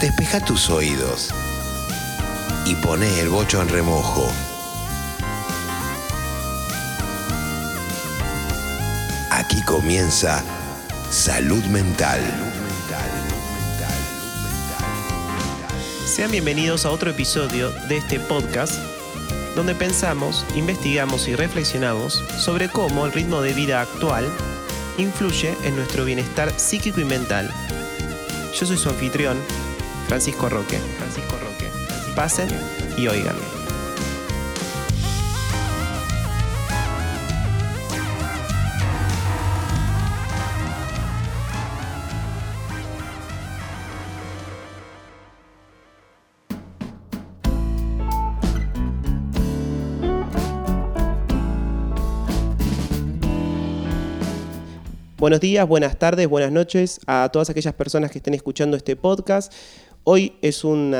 despeja tus oídos y pone el bocho en remojo. Aquí comienza Salud Mental. Sean bienvenidos a otro episodio de este podcast donde pensamos, investigamos y reflexionamos sobre cómo el ritmo de vida actual influye en nuestro bienestar psíquico y mental. Yo soy su anfitrión, Francisco Roque. Francisco Roque. Pasen y oigan. Buenos días, buenas tardes, buenas noches a todas aquellas personas que estén escuchando este podcast. Hoy es un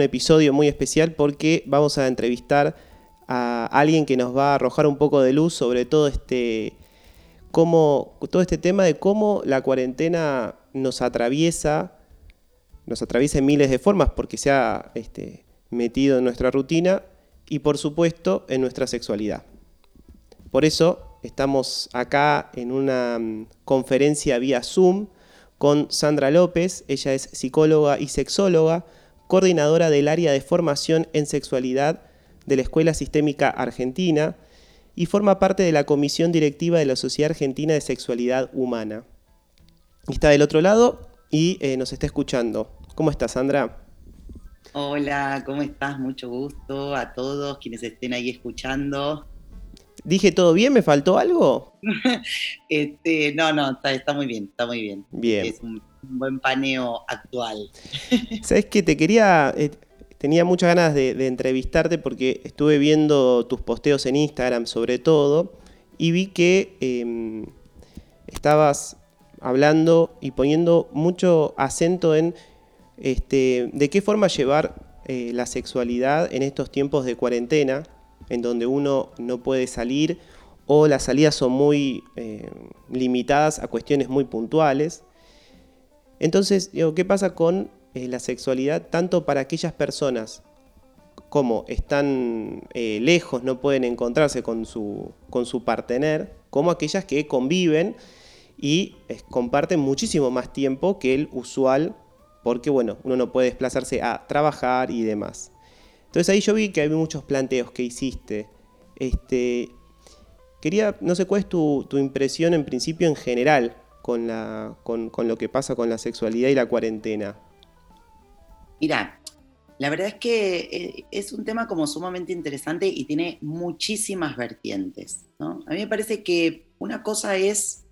episodio muy especial porque vamos a entrevistar a alguien que nos va a arrojar un poco de luz sobre todo este, cómo, todo este tema de cómo la cuarentena nos atraviesa, nos atraviesa en miles de formas porque se ha este, metido en nuestra rutina y por supuesto en nuestra sexualidad. Por eso Estamos acá en una mm, conferencia vía Zoom con Sandra López. Ella es psicóloga y sexóloga, coordinadora del área de formación en sexualidad de la Escuela Sistémica Argentina y forma parte de la comisión directiva de la Sociedad Argentina de Sexualidad Humana. Está del otro lado y eh, nos está escuchando. ¿Cómo estás, Sandra? Hola, ¿cómo estás? Mucho gusto a todos quienes estén ahí escuchando. ¿Dije todo bien? ¿Me faltó algo? este, no, no, está, muy bien, está muy bien. Bien. Es un, buen paneo actual. ¿Sabes qué? Te quería. Eh, tenía muchas ganas de, entrevistarte porque estuve viendo tus posteos en Instagram, sobre todo, y vi que em, estabas hablando y poniendo mucho acento en este, de qué forma llevar eh, la sexualidad en estos tiempos de cuarentena en donde uno no puede salir o las salidas son muy eh, limitadas a cuestiones muy puntuales. Entonces, ¿qué pasa con eh, la sexualidad tanto para aquellas personas como están eh, lejos, no pueden encontrarse con su, con su partener, como aquellas que conviven y comparten muchísimo más tiempo que el usual, porque bueno, uno no puede desplazarse a trabajar y demás. Entonces ahí yo vi que hay muchos planteos que hiciste. Este, quería, no sé cuál es tu, impresión en principio en general con, lo que pasa con la sexualidad y la cuarentena. Mira, la verdad es que eh, es un tema como sumamente interesante y tiene muchísimas vertientes. A mí me parece que una cosa es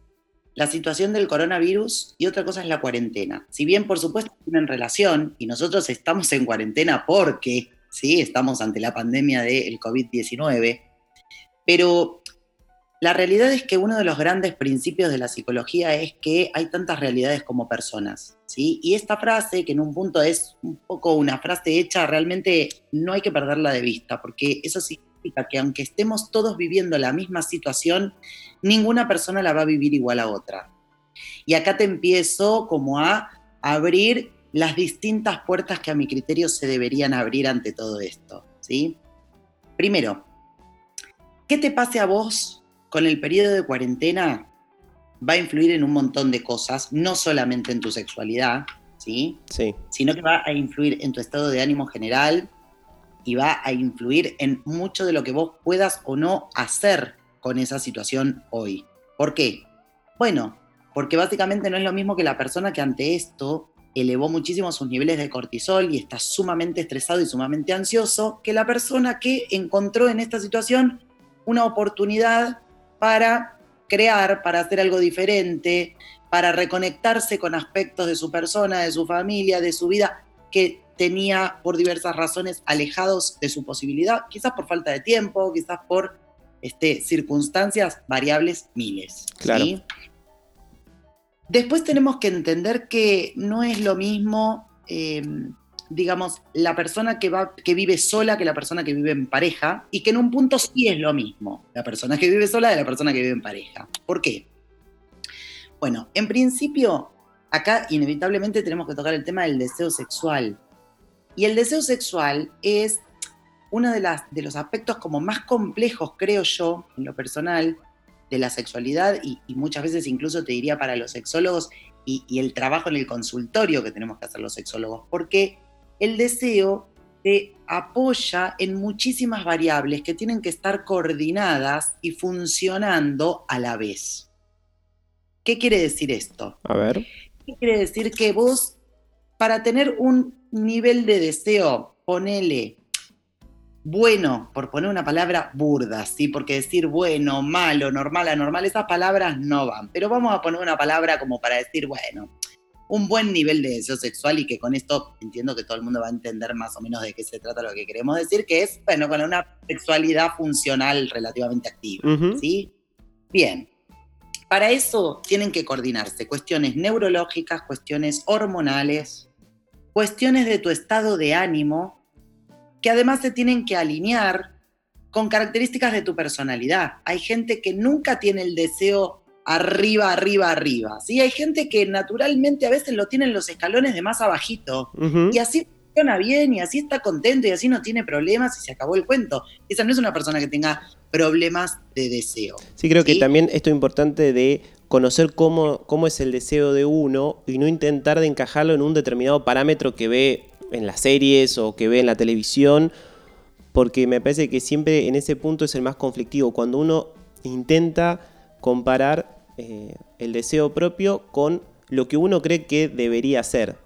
la situación del coronavirus y otra cosa es la cuarentena. Si bien por supuesto tienen relación y nosotros estamos en cuarentena porque ¿sí? Estamos ante la pandemia del COVID-19, pero la realidad es que uno de los grandes principios de la psicología es que hay tantas realidades como personas, ¿sí? Y esta frase, que en un punto es un poco una frase hecha, realmente no hay que perderla de vista, porque eso significa que aunque estemos todos viviendo la misma situación, ninguna persona la va a vivir igual a otra. Y acá te empiezo como a abrir las distintas puertas que a mi criterio se deberían abrir ante todo esto. ¿sí? Primero, ¿qué te pase a vos con el periodo de cuarentena? Va a influir en un montón de cosas, no solamente en tu sexualidad, ¿sí? Sí. Sino que va a influir en tu estado de ánimo general y va a influir en mucho de lo que vos puedas o no hacer con esa situación hoy. ¿Por qué? Bueno, porque básicamente no es lo mismo que la persona que ante esto elevó muchísimo sus niveles de cortisol y está sumamente estresado y sumamente ansioso, que la persona que encontró en esta situación una oportunidad para crear, para hacer algo diferente, para reconectarse con aspectos de su persona, de su familia, de su vida que tenía por diversas razones alejados de su posibilidad, quizás por falta de tiempo, quizás por este, circunstancias variables miles. Claro. Después tenemos que entender que no es lo mismo, eh, digamos, la persona que, va, que vive sola que la persona que vive en pareja, y que en un punto sí es lo mismo, la persona que vive sola de la persona que vive en pareja. ¿Por qué? Bueno, en principio, acá inevitablemente tenemos que tocar el tema del deseo sexual. Y el deseo sexual es uno de, de los aspectos como más complejos, creo yo, en lo personal, de la sexualidad y, muchas veces incluso te diría para los sexólogos y, y, el trabajo en el consultorio que tenemos que hacer los sexólogos, porque el deseo te apoya en muchísimas variables que tienen que estar coordinadas y funcionando a la vez. ¿Qué quiere decir esto? A ver. ¿Qué quiere decir que vos, para tener un nivel de deseo, ponele bueno, por poner una palabra burda, ¿sí? Porque decir bueno, malo, normal, anormal, esas palabras no van. Pero vamos a poner una palabra como para decir, bueno, un buen nivel de deseo sexual y que con esto entiendo que todo el mundo va a entender más o menos de qué se trata lo que queremos decir, que es, bueno, con una sexualidad funcional relativamente activa, ¿sí? Bien. Para eso tienen que coordinarse cuestiones neurológicas, cuestiones hormonales, cuestiones de tu estado de ánimo, que además se tienen que alinear con características de tu personalidad. Hay gente que nunca tiene el deseo arriba, arriba, arriba. ¿sí? Hay gente que naturalmente a veces lo tiene en los escalones de más abajito. Y así funciona bien y así está contento y así no tiene problemas y se acabó el cuento. Esa no es una persona que tenga problemas de deseo. Sí, creo que también esto es importante de conocer cómo, cómo es el deseo de uno y no intentar de encajarlo en un determinado parámetro que ve en las series o que ve en la televisión, porque me parece que siempre en ese punto es el más conflictivo, cuando uno intenta comparar eh, el deseo propio con lo que uno cree que debería ser.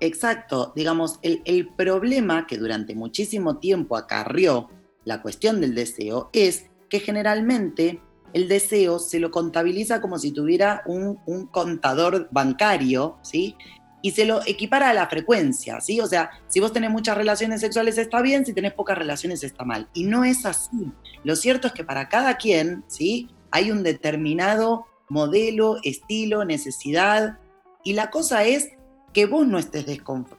Exacto, digamos, el, el problema que durante muchísimo tiempo acarrió la cuestión del deseo es que generalmente el deseo se lo contabiliza como si tuviera un, un, contador bancario, ¿sí? Y se lo equipara a la frecuencia, ¿sí? O sea, si vos tenés muchas relaciones sexuales está bien, si tenés pocas relaciones está mal. Y no es así. Lo cierto es que para cada quien, ¿sí? Hay un determinado modelo, estilo, necesidad. Y la cosa es que vos no estés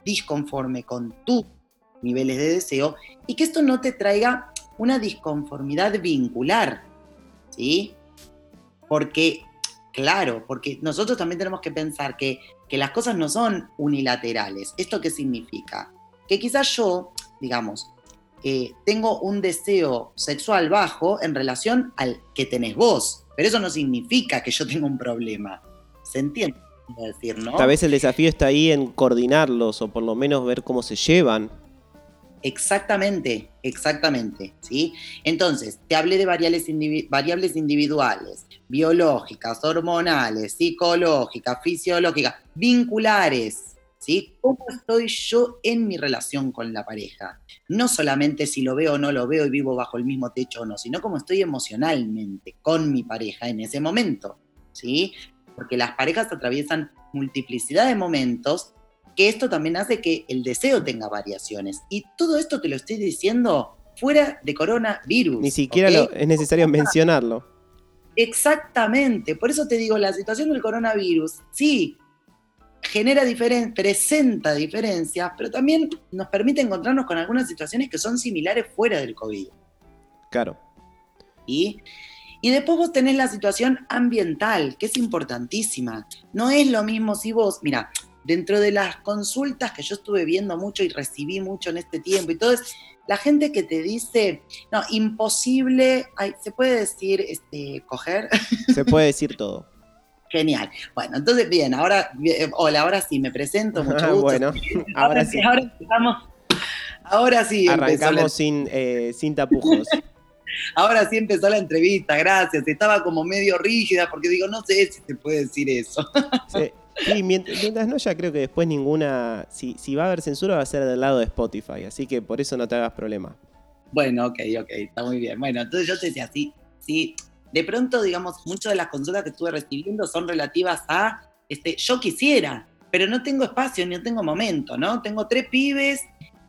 disconforme con tus niveles de deseo y que esto no te traiga una disconformidad vincular, ¿sí? Porque, claro, porque nosotros también tenemos que pensar que que las cosas no son unilaterales. ¿Esto qué significa? Que quizás yo, digamos, eh, tengo un deseo sexual bajo en relación al que tenés vos, pero eso no significa que yo tenga un problema. ¿Se entiende? Decir, ¿no? Tal vez el desafío está ahí en coordinarlos o por lo menos ver cómo se llevan. Exactamente, exactamente, ¿sí? Entonces, te hablé de variables, variables individuales, biológicas, hormonales, psicológicas, fisiológicas, vinculares, ¿sí? ¿Cómo estoy yo en mi relación con la pareja? No solamente si lo veo o no lo veo y vivo bajo el mismo techo o no, sino cómo estoy emocionalmente con mi pareja en ese momento, ¿sí? Porque las parejas atraviesan multiplicidad de momentos que esto también hace que el deseo tenga variaciones. Y todo esto te lo estoy diciendo fuera de coronavirus. Ni siquiera es necesario mencionarlo. Exactamente, por eso te digo, la situación del coronavirus, sí, genera diferencias, presenta diferencias, pero también nos permite encontrarnos con algunas situaciones que son similares fuera del COVID. Claro. Y, y después vos tenés la situación ambiental, que es importantísima. No es lo mismo si vos, mira, dentro de las consultas que yo estuve viendo mucho y recibí mucho en este tiempo y todo es la gente que te dice, no, imposible, ¿se puede decir este, coger? Se puede decir todo. Genial. Bueno, entonces, bien, ahora, hola, ahora sí, me presento, mucho gusto. bueno, ahora, sí. Ahora empezamos, ahora sí. Arrancamos sin, eh, sin tapujos. Ahora sí empezó la entrevista, gracias. Estaba como medio rígida porque digo, no sé si se puede decir eso. Sí. Sí, mientras, no, ya creo que después ninguna. Si, si va a haber censura, va a ser del lado de Spotify. Así que por eso no te hagas problema. Bueno, ok, ok, está muy bien. Bueno, entonces yo te decía, sí, sí. De pronto, digamos, muchas de las consultas que estuve recibiendo son relativas a. Este, yo quisiera, pero no tengo espacio ni no tengo momento, ¿no? Tengo tres pibes,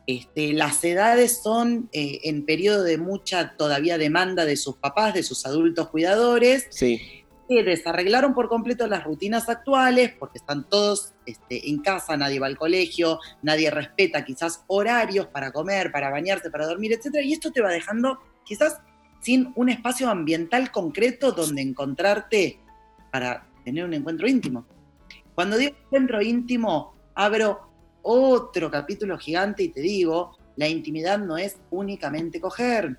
este, las edades son eh, en periodo de mucha todavía demanda de sus papás, de sus adultos cuidadores. Sí que desarreglaron por completo las rutinas actuales, porque están todos este, en casa, nadie va al colegio, nadie respeta quizás horarios para comer, para bañarse, para dormir, etc. Y esto te va dejando quizás sin un espacio ambiental concreto donde encontrarte para tener un encuentro íntimo. Cuando digo encuentro íntimo, abro otro capítulo gigante y te digo, la intimidad no es únicamente coger.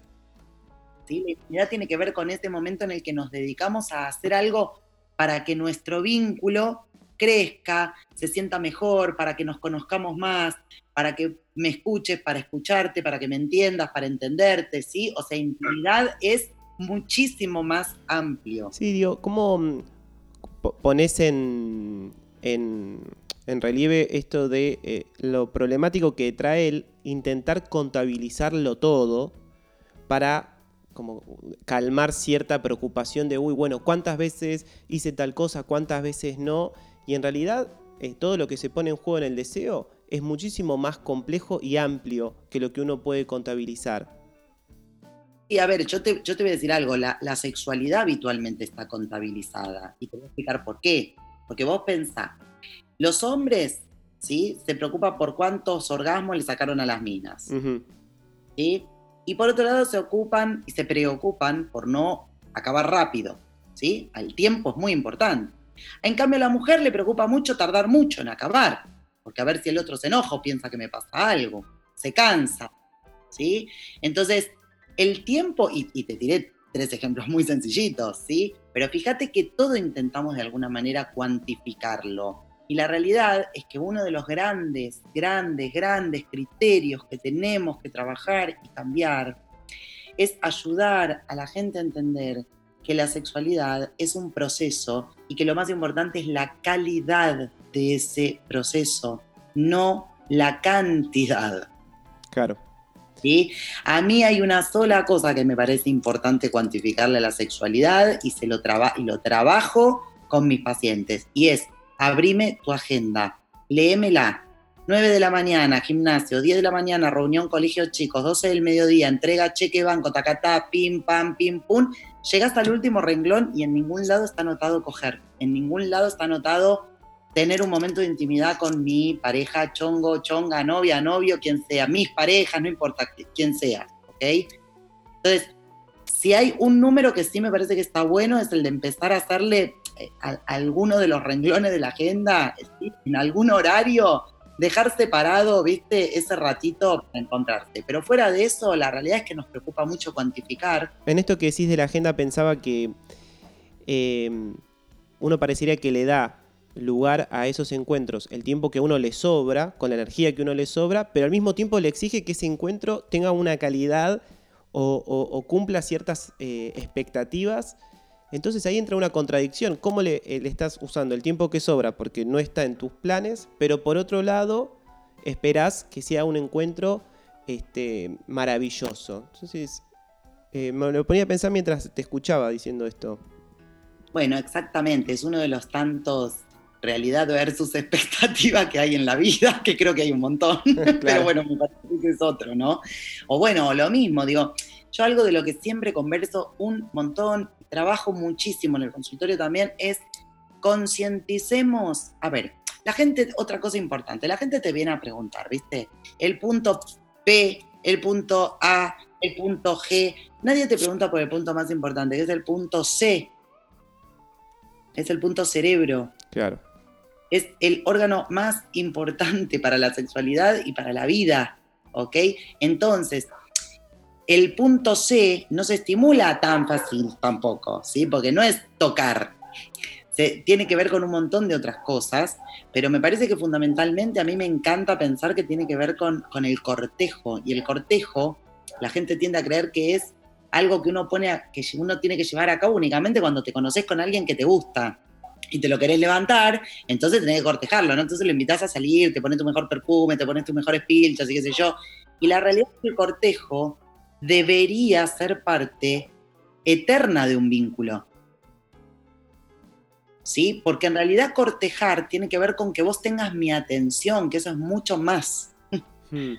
La intimidad tiene que ver con este momento en el que nos dedicamos a hacer algo para que nuestro vínculo crezca, se sienta mejor, para que nos conozcamos más, para que me escuches, para escucharte, para que me entiendas, para entenderte, ¿sí? O sea, intimidad es muchísimo más amplio. Sí, digo, ¿cómo mm, pones en, en, relieve esto de eh, lo problemático que trae el intentar contabilizarlo todo para como calmar cierta preocupación de, uy, bueno, ¿cuántas veces hice tal cosa, cuántas veces no? Y en realidad eh, todo lo que se pone en juego en el deseo es muchísimo más complejo y amplio que lo que uno puede contabilizar. Y a ver, yo te, yo te voy a decir algo, la, sexualidad habitualmente está contabilizada y te voy a explicar por qué. Porque vos pensás, los hombres, ¿sí? Se preocupan por cuántos orgasmos le sacaron a las minas. Y por otro lado se ocupan y se preocupan por no acabar rápido, ¿sí? El tiempo es muy importante. En cambio, a la mujer le preocupa mucho tardar mucho en acabar, porque a ver si el otro se enoja o piensa que me pasa algo, se cansa, ¿sí? Entonces, el tiempo, y, y te tiré tres ejemplos muy sencillitos, ¿sí? Pero fíjate que todo intentamos de alguna manera cuantificarlo. Y la realidad es que uno de los grandes, grandes, grandes criterios que tenemos que trabajar y cambiar es ayudar a la gente a entender que la sexualidad es un proceso y que lo más importante es la calidad de ese proceso, no la cantidad. Claro. ¿Sí? A mí hay una sola cosa que me parece importante cuantificarle a la sexualidad y, se lo, y lo trabajo con mis pacientes y es abrime tu agenda, léemela, 9 de la mañana, gimnasio, 10 de la mañana, reunión colegio chicos, 12 del mediodía, entrega cheque banco, tacatá, pim, pam, pim, pum. Llegas al último renglón y en ningún lado está anotado coger, en ningún lado está anotado tener un momento de intimidad con mi pareja, chongo, chonga, novia, novio, quien sea, mis parejas, no importa quién sea, ¿ok? Entonces, si hay un número que sí me parece que está bueno, es el de empezar a hacerle a, alguno de los renglones de la agenda, en algún horario, dejar separado, viste, ese ratito para encontrarse. Pero fuera de eso, la realidad es que nos preocupa mucho cuantificar. En esto que decís de la agenda pensaba que eh, uno parecería que le da lugar a esos encuentros el tiempo que uno le sobra, con la energía que uno le sobra, pero al mismo tiempo le exige que ese encuentro tenga una calidad o, cumpla ciertas eh, expectativas. Entonces ahí entra una contradicción. ¿Cómo le, eh, le, estás usando el tiempo que sobra porque no está en tus planes, pero por otro lado esperás que sea un encuentro este, maravilloso? Entonces eh, me lo ponía a pensar mientras te escuchaba diciendo esto. Bueno, exactamente. Es uno de los tantos realidad versus expectativa que hay en la vida, que creo que hay un montón, pero bueno, me parece que es otro, ¿no? O bueno, lo mismo, digo, yo algo de lo que siempre converso un montón, trabajo muchísimo en el consultorio también, es concienticemos, a ver, la gente, otra cosa importante, la gente te viene a preguntar, ¿viste? El punto P, el punto A, el punto G, nadie te pregunta por el punto más importante, que es el punto C, es el punto cerebro. Claro es el órgano más importante para la sexualidad y para la vida, ¿ok? Entonces, el punto C no se estimula tan fácil tampoco, ¿sí? Porque no es tocar, se, tiene que ver con un montón de otras cosas, pero me parece que fundamentalmente a mí me encanta pensar que tiene que ver con, el cortejo, y el cortejo, la gente tiende a creer que es algo que uno pone que uno tiene que llevar a cabo únicamente cuando te conoces con alguien que te gusta y te lo querés levantar, entonces tenés que cortejarlo, ¿no? Entonces lo invitas a salir, te pones tu mejor perfume, te pones tus mejores pilchas y qué sé yo. Y la realidad es que el cortejo debería ser parte eterna de un vínculo. ¿Sí? Porque en realidad cortejar tiene que ver con que vos tengas mi atención, que eso es mucho más. Hmm.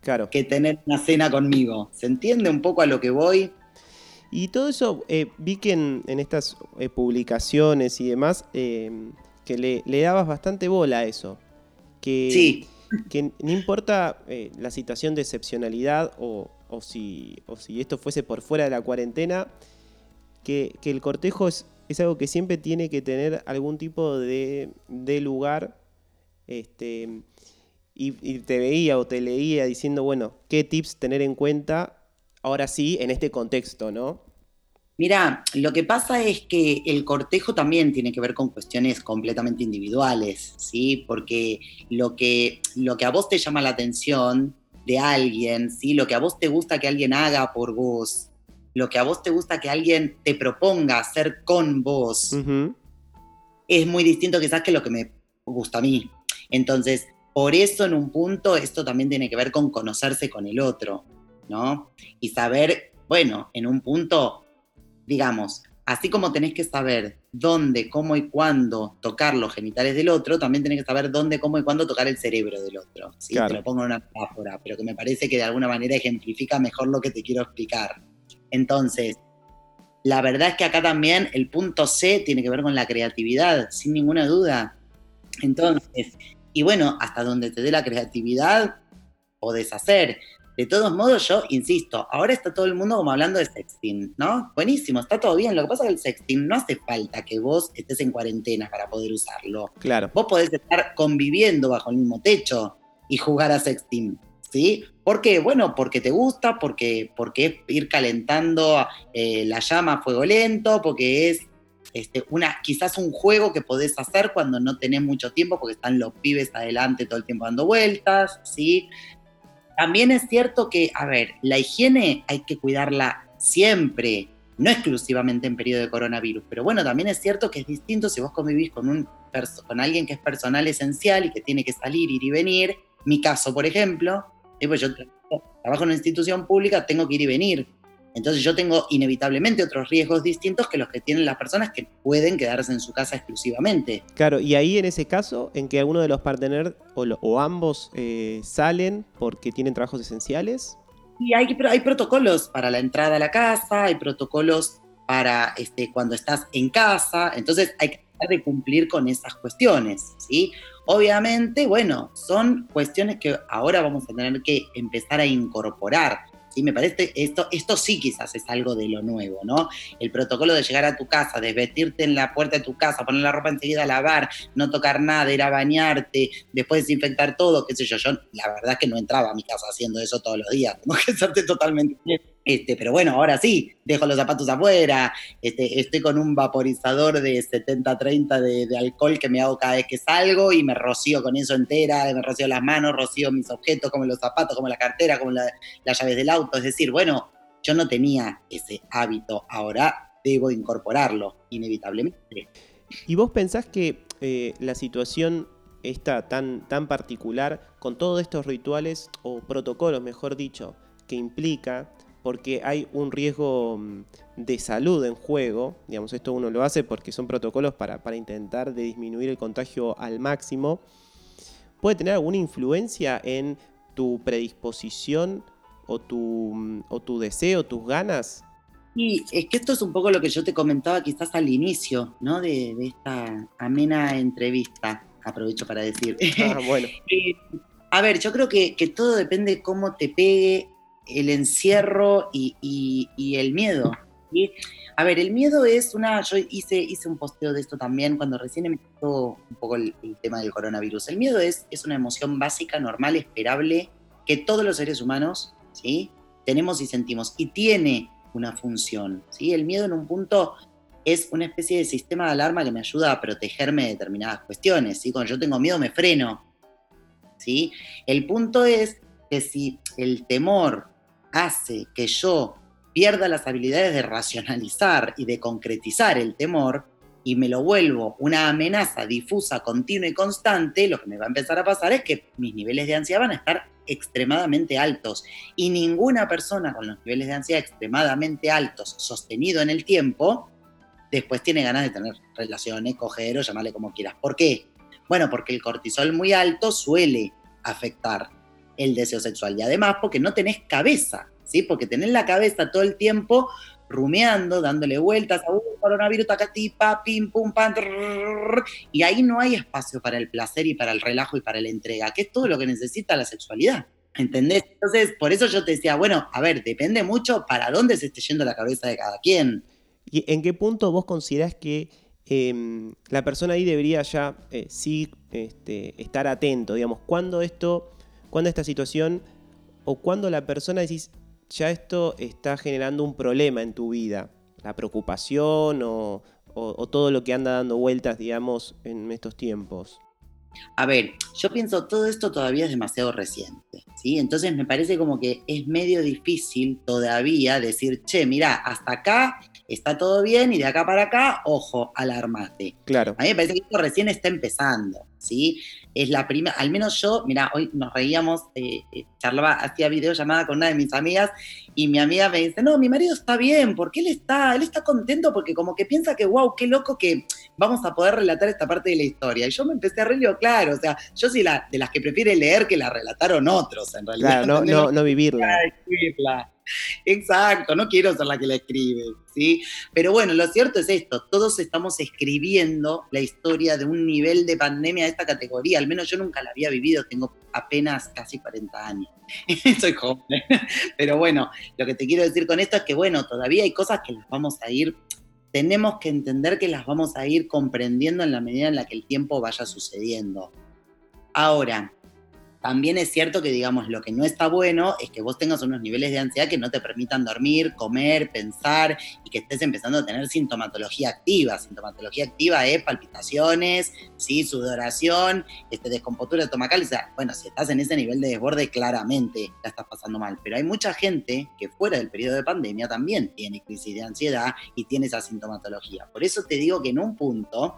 Claro. Que tener una cena conmigo. ¿Se entiende un poco a lo que voy? Y todo eso, eh, vi que en, estas eh, publicaciones y demás, eh, que le, dabas bastante bola a eso. Que, sí. Que no importa la situación de excepcionalidad o, si, o si esto fuese por fuera de la cuarentena, que, el cortejo es algo que siempre tiene que tener algún tipo de, lugar. Este, y, te veía o te leía diciendo, bueno, qué tips tener en cuenta ahora sí en este contexto, ¿no? Mira, lo que pasa es que el cortejo también tiene que ver con cuestiones completamente individuales, ¿sí? Porque lo que, lo que a vos te llama la atención de alguien, ¿sí? Lo que a vos te gusta que alguien haga por vos, lo que a vos te gusta que alguien te proponga hacer con vos, es muy distinto quizás que lo que me gusta a mí. Entonces, por eso en un punto esto también tiene que ver con conocerse con el otro, ¿no? Y saber, bueno, en un punto, digamos, así como tenés que saber dónde, cómo y cuándo tocar los genitales del otro, también tenés que saber dónde, cómo y cuándo tocar el cerebro del otro. ¿sí? Te lo pongo en una metáfora, pero que me parece que de alguna manera ejemplifica mejor lo que te quiero explicar. Entonces, la verdad es que acá también el punto C tiene que ver con la creatividad, sin ninguna duda. Entonces, y bueno, hasta donde te dé la creatividad, podés hacer. De todos modos, yo insisto, ahora está todo el mundo como hablando de sexting, ¿no? Buenísimo, está todo bien. Lo que pasa es que el sexting no hace falta que vos estés en cuarentena para poder usarlo. Claro. Vos podés estar conviviendo bajo el mismo techo y jugar a sexting, ¿sí? ¿Por qué? Bueno, porque te gusta, porque, porque es ir calentando eh, la llama a fuego lento, porque es este, una, quizás un juego que podés hacer cuando no tenés mucho tiempo, porque están los pibes adelante todo el tiempo dando vueltas, ¿sí? También es cierto que, a ver, la higiene hay que cuidarla siempre, no exclusivamente en periodo de coronavirus, pero bueno, también es cierto que es distinto si vos convivís con, un, con alguien que es personal esencial y que tiene que salir, ir y venir. Mi caso, por ejemplo, pues yo trabajo en una institución pública, tengo que ir y venir. Entonces yo tengo inevitablemente otros riesgos distintos que los que tienen las personas que pueden quedarse en su casa exclusivamente. Claro, y ahí en ese caso, en que alguno de los partners o, ambos eh, salen porque tienen trabajos esenciales. Y hay, hay protocolos para la entrada a la casa, hay protocolos para este, cuando estás en casa, entonces hay que tratar de cumplir con esas cuestiones, ¿sí? Obviamente, bueno, son cuestiones que ahora vamos a tener que empezar a incorporar y Me parece esto, esto sí quizás es algo de lo nuevo, ¿no? El protocolo de llegar a tu casa, desvestirte en la puerta de tu casa, poner la ropa enseguida a lavar, no tocar nada, ir a bañarte, después desinfectar todo, qué sé yo. Yo la verdad es que no entraba a mi casa haciendo eso todos los días, tengo que serte totalmente este, pero bueno, ahora sí, dejo los zapatos afuera, este, estoy con un vaporizador de 70-30 de, alcohol que me hago cada vez que salgo y me rocío con eso entera, me rocío las manos, rocío mis objetos, como los zapatos, como la cartera, como las llaves del auto. Es decir, bueno, yo no tenía ese hábito, ahora debo incorporarlo, inevitablemente. ¿Y vos pensás que eh, la situación está tan, tan particular con todos estos rituales o protocolos, mejor dicho, que implica porque hay un riesgo mm, de salud en juego. Digamos, esto uno lo hace porque son protocolos para, intentar de disminuir el contagio al máximo. ¿Puede tener alguna influencia en tu predisposición o tu, mm, o tu deseo, tus ganas? Y es que esto es un poco lo que yo te comentaba quizás al inicio ¿no? de, esta amena entrevista. Aprovecho para decir. Ah, bueno. Eh, a ver, yo creo que, que, todo depende de cómo te pegue el encierro y, el miedo. A ver, el miedo es una. Yo hice, hice un posteo de esto también cuando recién empezó un poco el, tema del coronavirus. El miedo es, es una emoción básica, normal, esperable, que todos los seres humanos ¿sí? tenemos y sentimos. Y tiene una función. ¿sí? El miedo en un punto es una especie de sistema de alarma que me ayuda a protegerme de determinadas cuestiones. ¿sí? Cuando yo tengo miedo me freno. ¿sí? El punto es que si el temor hace que yo pierda las habilidades de racionalizar y de concretizar el temor y me lo vuelvo una amenaza difusa, continua y constante, lo que me va a empezar a pasar es que mis niveles de ansiedad van a estar extremadamente altos. Y ninguna persona con los niveles de ansiedad extremadamente altos, sostenido en el tiempo, después tiene ganas de tener relaciones, coger o llamarle como quieras. ¿Por qué? Bueno, porque el cortisol muy alto suele afectar el deseo sexual. Y además porque no tenés cabeza, ¿sí? Porque tenés la cabeza todo el tiempo rumeando, dándole vueltas a un coronavirus, tacatipa, pim, pum, pam, y ahí no hay espacio para el placer y para el relajo y para la entrega, que es todo lo que necesita la sexualidad. ¿Entendés? Entonces, por eso yo te decía, bueno, a ver, depende mucho para dónde se esté yendo la cabeza de cada quien. ¿Y en qué punto vos considerás que em, la persona ahí debería ya eh, sí este, estar atento? Digamos, cuando esto, cuando esta situación o cuando la persona decís, ya esto está generando un problema en tu vida, la preocupación o, o todo lo que anda dando vueltas, digamos, en estos tiempos. A ver, yo pienso, todo esto todavía es demasiado reciente, ¿sí? Entonces me parece como que es medio difícil todavía decir, che, mira, hasta acá está todo bien y de acá para acá, ojo, alarmate. Claro. A mí me parece que esto recién está empezando, ¿sí? Es la primera, al menos yo, mira, hoy nos reíamos, eh, eh, charlaba, hacía videollamada con una de mis amigas y mi amiga me dice, no, mi marido está bien, porque él está, él está contento porque como que piensa que, wow, qué loco que vamos a poder relatar esta parte de la historia. Y yo me empecé a reír, claro, o sea, yo soy la, de las que prefiere leer que la relataron otros, en realidad. Claro, no, no, no vivirla. Exacto, no quiero ser la que la escribe, ¿sí? Pero bueno, lo cierto es esto, todos estamos escribiendo la historia de un nivel de pandemia de esta categoría, al menos yo nunca la había vivido, tengo apenas casi 40 años, soy joven, pero bueno, lo que te quiero decir con esto es que bueno, todavía hay cosas que las vamos a ir tenemos que entender que las vamos a ir comprendiendo en la medida en la que el tiempo vaya sucediendo. Ahora, también es cierto que, digamos, lo que no está bueno es que vos tengas unos niveles de ansiedad que no te permitan dormir, comer, pensar y que estés empezando a tener sintomatología activa. Sintomatología activa es palpitaciones, ¿sí? sudoración, este, descompostura estomacal. O sea, bueno, si estás en ese nivel de desborde, claramente la estás pasando mal. Pero hay mucha gente que fuera del periodo de pandemia también tiene crisis de ansiedad y tiene esa sintomatología. Por eso te digo que en un punto,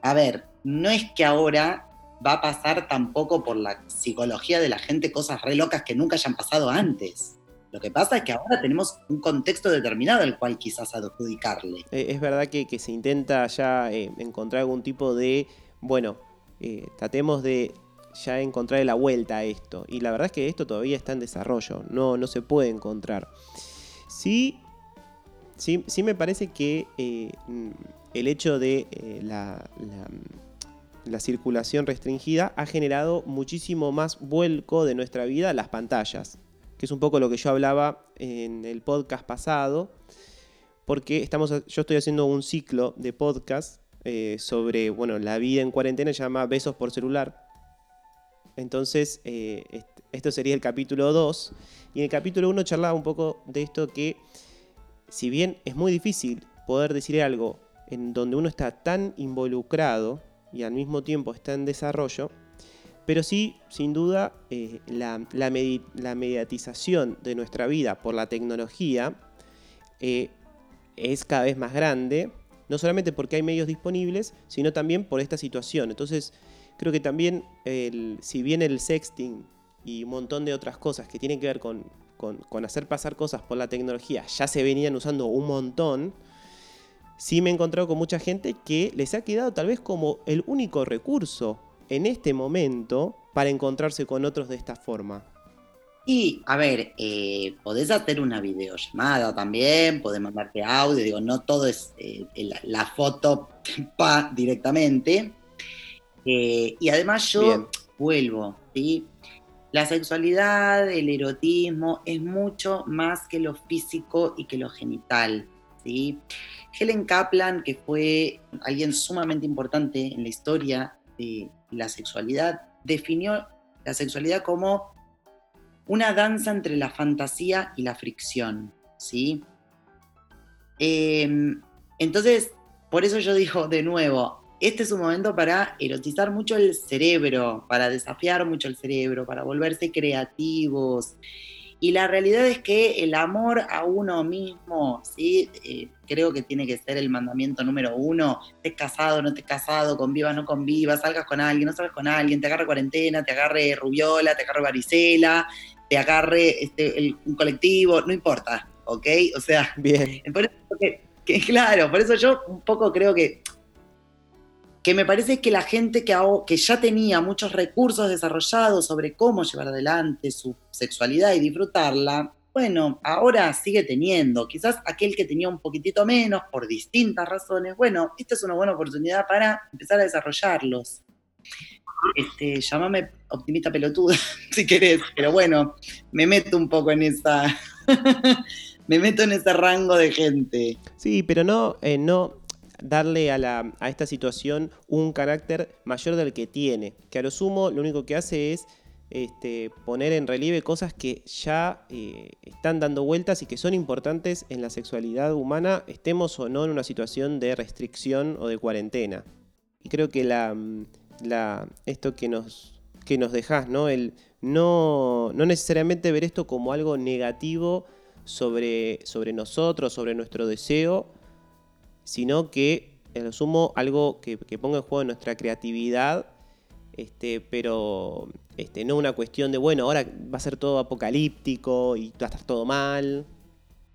a ver, no es que ahora va a pasar tampoco por la psicología de la gente cosas re locas que nunca hayan pasado antes. Lo que pasa es que ahora tenemos un contexto determinado al cual quizás adjudicarle. Eh, es verdad que, se intenta ya eh, encontrar algún tipo de, bueno, eh, tratemos de ya encontrar la vuelta a esto. Y la verdad es que esto todavía está en desarrollo, no, no se puede encontrar. Sí, sí, sí me parece que mm, el hecho de la circulación restringida ha generado muchísimo más vuelco de nuestra vida a las pantallas, que es un poco lo que yo hablaba en el podcast pasado, porque estamos, yo estoy haciendo un ciclo de podcast eh, sobre bueno, la vida en cuarentena, se llama Besos por celular. Entonces, eh, esto sería el capítulo 2. Y en el capítulo 1 charlaba un poco de esto que, si bien es muy difícil poder decir algo en donde uno está tan involucrado, y al mismo tiempo está en desarrollo, pero sí, sin duda, eh, la, la, mediatización de nuestra vida por la tecnología eh, es cada vez más grande, no solamente porque hay medios disponibles, sino también por esta situación. Entonces, creo que también, si bien el sexting y un montón de otras cosas que tienen que ver con, con hacer pasar cosas por la tecnología ya se venían usando un montón, sí me he encontrado con mucha gente que les ha quedado tal vez como el único recurso en este momento para encontrarse con otros de esta forma. Y, a ver, eh, podés hacer una videollamada también, podés mandarte audio, digo, no todo es eh, la, foto pa, directamente. Eh, y además yo vuelvo, ¿sí? La sexualidad, el erotismo es mucho más que lo físico y que lo genital, Helen Kaplan, que fue alguien sumamente importante en la historia de la sexualidad, definió la sexualidad como una danza entre la fantasía y la fricción, ¿sí? Em, entonces, por eso yo digo de nuevo, este es un momento para erotizar mucho el cerebro, para desafiar mucho el cerebro, para volverse creativos. Y la realidad es que el amor a uno mismo, ¿sí? Eh, creo que tiene que ser el mandamiento número uno. Estés casado, no estés casado, convivas, no convivas, salgas con alguien, no salgas con alguien, te agarre cuarentena, te agarre rubiola, te agarre varicela, te agarre este, un colectivo, no importa, ¿ok? O sea, bien. Por eso que, claro, por eso yo un poco creo que que me parece que la gente que, ya tenía muchos recursos desarrollados sobre cómo llevar adelante su sexualidad y disfrutarla, bueno, ahora sigue teniendo. Quizás aquel que tenía un poquitito menos por distintas razones, bueno, esta es una buena oportunidad para empezar a desarrollarlos. Este, llámame optimista pelotuda si querés, pero bueno, me meto un poco en esa, me meto en ese rango de gente. Sí, pero no, eh, no darle a, esta situación un carácter mayor del que tiene, que a lo sumo lo único que hace es este, poner en relieve cosas que ya eh, están dando vueltas y que son importantes en la sexualidad humana, estemos o no en una situación de restricción o de cuarentena. Y creo que esto que nos, que nos dejás, ¿no? No, no necesariamente ver esto como algo negativo sobre, sobre nosotros, sobre nuestro deseo, sino que, en lo sumo, algo que, ponga en juego nuestra creatividad este, pero este, no una cuestión de, bueno, ahora va a ser todo apocalíptico y va a estar todo mal.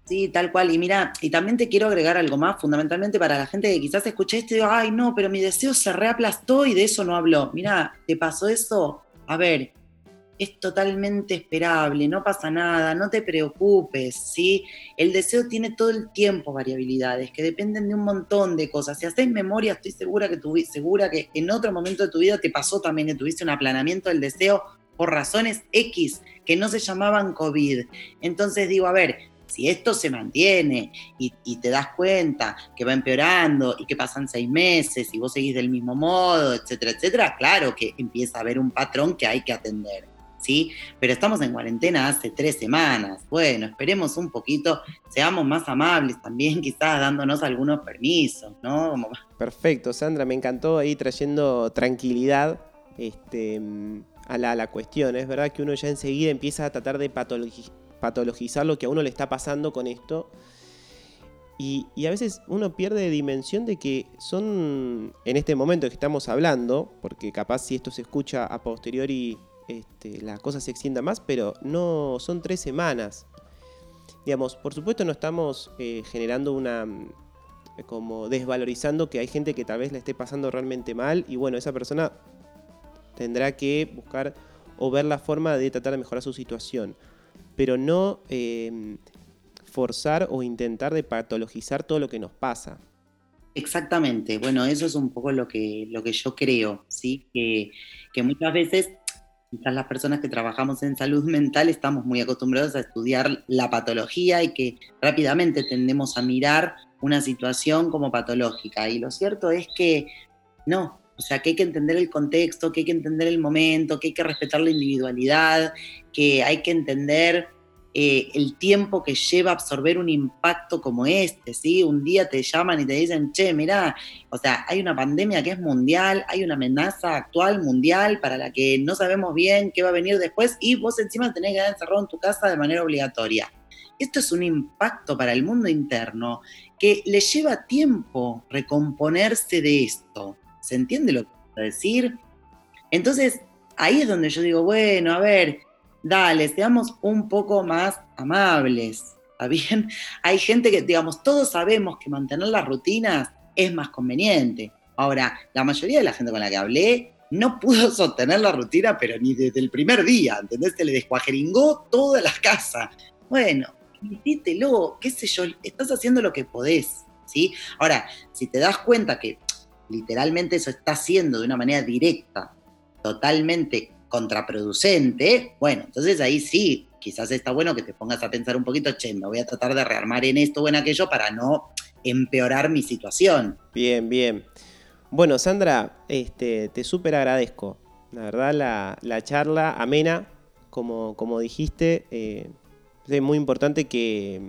Sí, tal cual. Y mira, y también te quiero agregar algo más, fundamentalmente para la gente que quizás escuché esto y ay, no, pero mi deseo se reaplastó y de eso no habló. Mira, ¿te pasó eso? A ver, es totalmente esperable, no pasa nada, no te preocupes, ¿sí? El deseo tiene todo el tiempo variabilidades que dependen de un montón de cosas. Si haces memoria, estoy segura que, segura que en otro momento de tu vida te pasó también que tuviste un aplanamiento del deseo por razones X que no se llamaban COVID. Entonces digo, a ver, si esto se mantiene y, y, te das cuenta que va empeorando y que pasan seis meses y vos seguís del mismo modo, etcétera, etcétera, claro que empieza a haber un patrón que hay que atender. ¿Sí? Pero estamos en cuarentena hace tres semanas. Bueno, esperemos un poquito, seamos más amables también, quizás dándonos algunos permisos, ¿no? Perfecto, Sandra, me encantó ahí trayendo tranquilidad este, a, la, cuestión. Es verdad que uno ya enseguida empieza a tratar de patologizar lo que a uno le está pasando con esto. Y, y, a veces uno pierde dimensión de que son, en este momento que estamos hablando, porque capaz si esto se escucha a posteriori este, la cosa se extienda más, pero no son tres semanas. Digamos, por supuesto no estamos eh, generando una mm, como desvalorizando que hay gente que tal vez le esté pasando realmente mal y bueno, esa persona tendrá que buscar o ver la forma de tratar de mejorar su situación, pero no em, forzar o intentar de patologizar todo lo que nos pasa. Exactamente, bueno, eso es un poco lo que, lo que yo creo, ¿sí? Que muchas veces quizás las personas que trabajamos en salud mental estamos muy acostumbrados a estudiar la patología y que rápidamente tendemos a mirar una situación como patológica. Y lo cierto es que no, o sea, que hay que entender el contexto, que hay que entender el momento, que hay que respetar la individualidad, que hay que entender eh, el tiempo que lleva absorber un impacto como este, ¿sí? Un día te llaman y te dicen, che, mirá, o sea, hay una pandemia que es mundial, hay una amenaza actual mundial para la que no sabemos bien qué va a venir después y vos encima tenés que quedar encerrado en tu casa de manera obligatoria. Esto es un impacto para el mundo interno que le lleva tiempo recomponerse de esto. ¿Se entiende lo que quiero decir? Entonces, ahí es donde yo digo, bueno, a ver, dale, seamos un poco más amables. ¿Está bien? Hay gente que, digamos, todos sabemos que mantener las rutinas es más conveniente. Ahora, la mayoría de la gente con la que hablé no pudo sostener la rutina, pero ni desde el primer día, ¿entendés? Se le descuajeringó toda la casa. Bueno, permitítelo, qué sé yo, estás haciendo lo que podés, ¿sí? Ahora, si te das cuenta que literalmente eso está haciendo de una manera directa, totalmente contraproducente, bueno, entonces ahí sí, quizás está bueno que te pongas a pensar un poquito, che, me voy a tratar de rearmar en esto o en aquello para no empeorar mi situación. Bien, bien. Bueno, Sandra, este, te súper agradezco. La verdad, la, charla amena, como, como dijiste, eh, es muy importante que,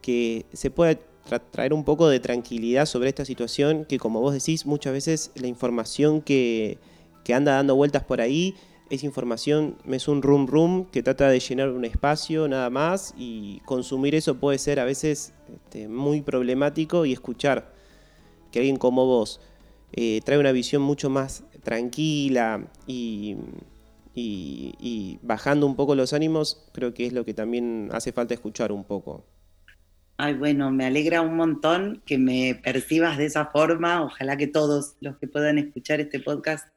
que se pueda traer un poco de tranquilidad sobre esta situación, que como vos decís, muchas veces la información que, que anda dando vueltas por ahí. Es información, es un room room que trata de llenar un espacio nada más y consumir eso puede ser a veces este, muy problemático y escuchar que alguien como vos eh, trae una visión mucho más tranquila y, y, bajando un poco los ánimos, creo que es lo que también hace falta escuchar un poco. Ay, bueno, me alegra un montón que me percibas de esa forma. Ojalá que todos los que puedan escuchar este podcast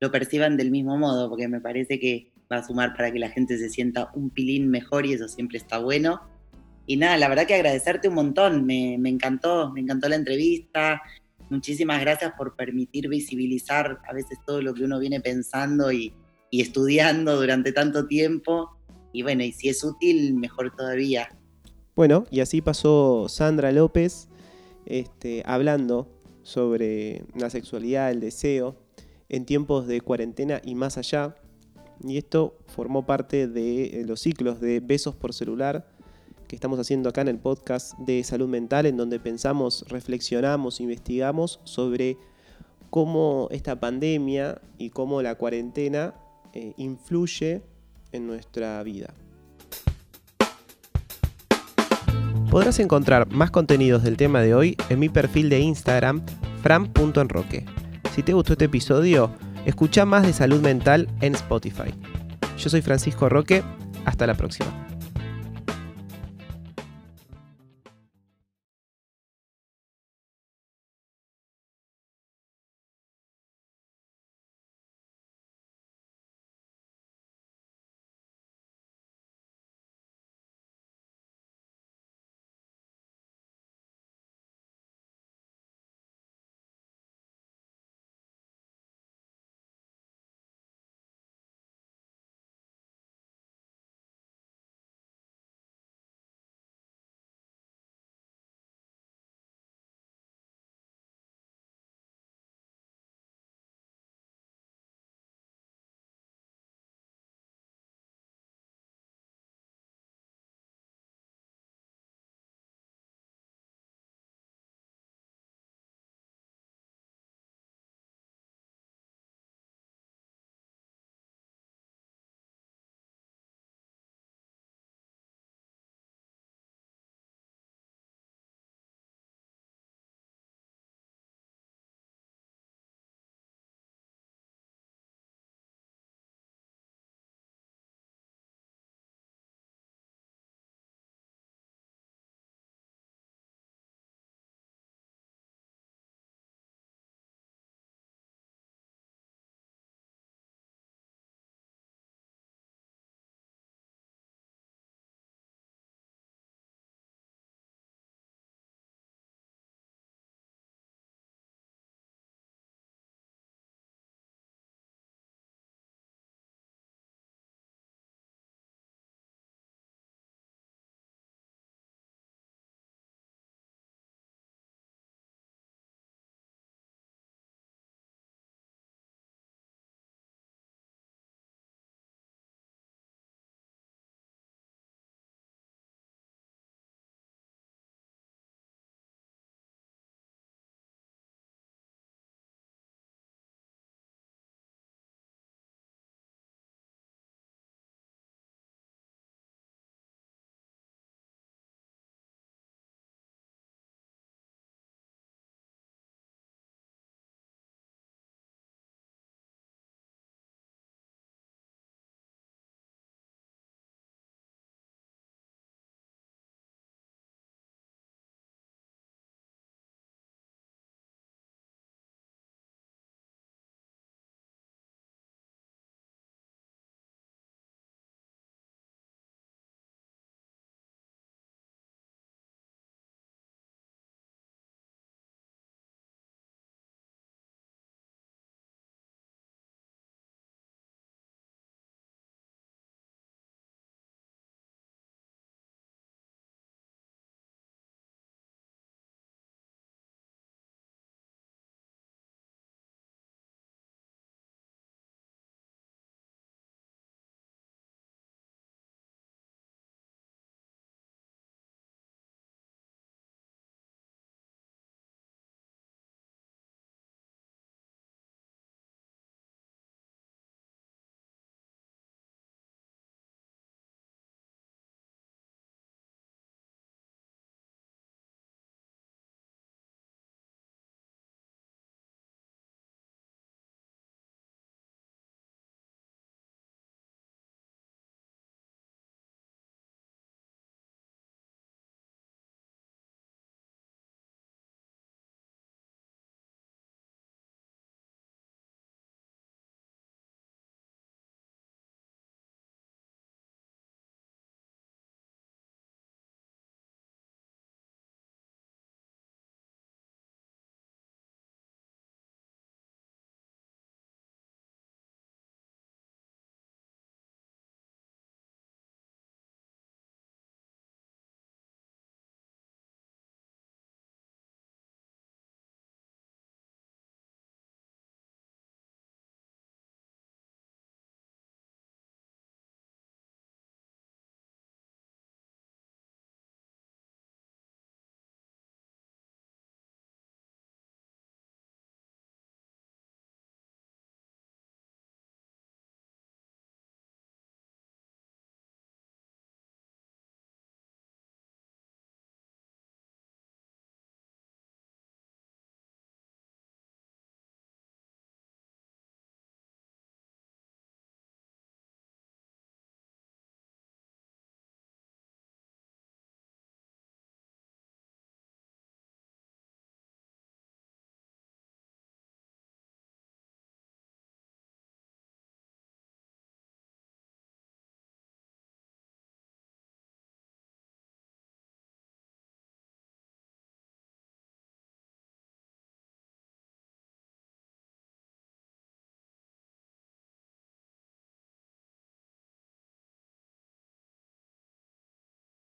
lo perciban del mismo modo, porque me parece que va a sumar para que la gente se sienta un pilín mejor y eso siempre está bueno. Y nada, la verdad que agradecerte un montón, me, encantó, me encantó la entrevista. Muchísimas gracias por permitir visibilizar a veces todo lo que uno viene pensando y, y estudiando durante tanto tiempo. Y bueno, y si es útil, mejor todavía. Bueno, y así pasó Sandra López este, hablando sobre la sexualidad, el deseo, en tiempos de cuarentena y más allá. Y esto formó parte de los ciclos de besos por celular que estamos haciendo acá en el podcast de salud mental, en donde pensamos, reflexionamos, investigamos sobre cómo esta pandemia y cómo la cuarentena eh, influye en nuestra vida. Podrás encontrar más contenidos del tema de hoy en mi perfil de Instagram, fran.enroque. Si te gustó este episodio, escucha más de salud mental en Spotify. Yo soy Francisco Roque, hasta la próxima.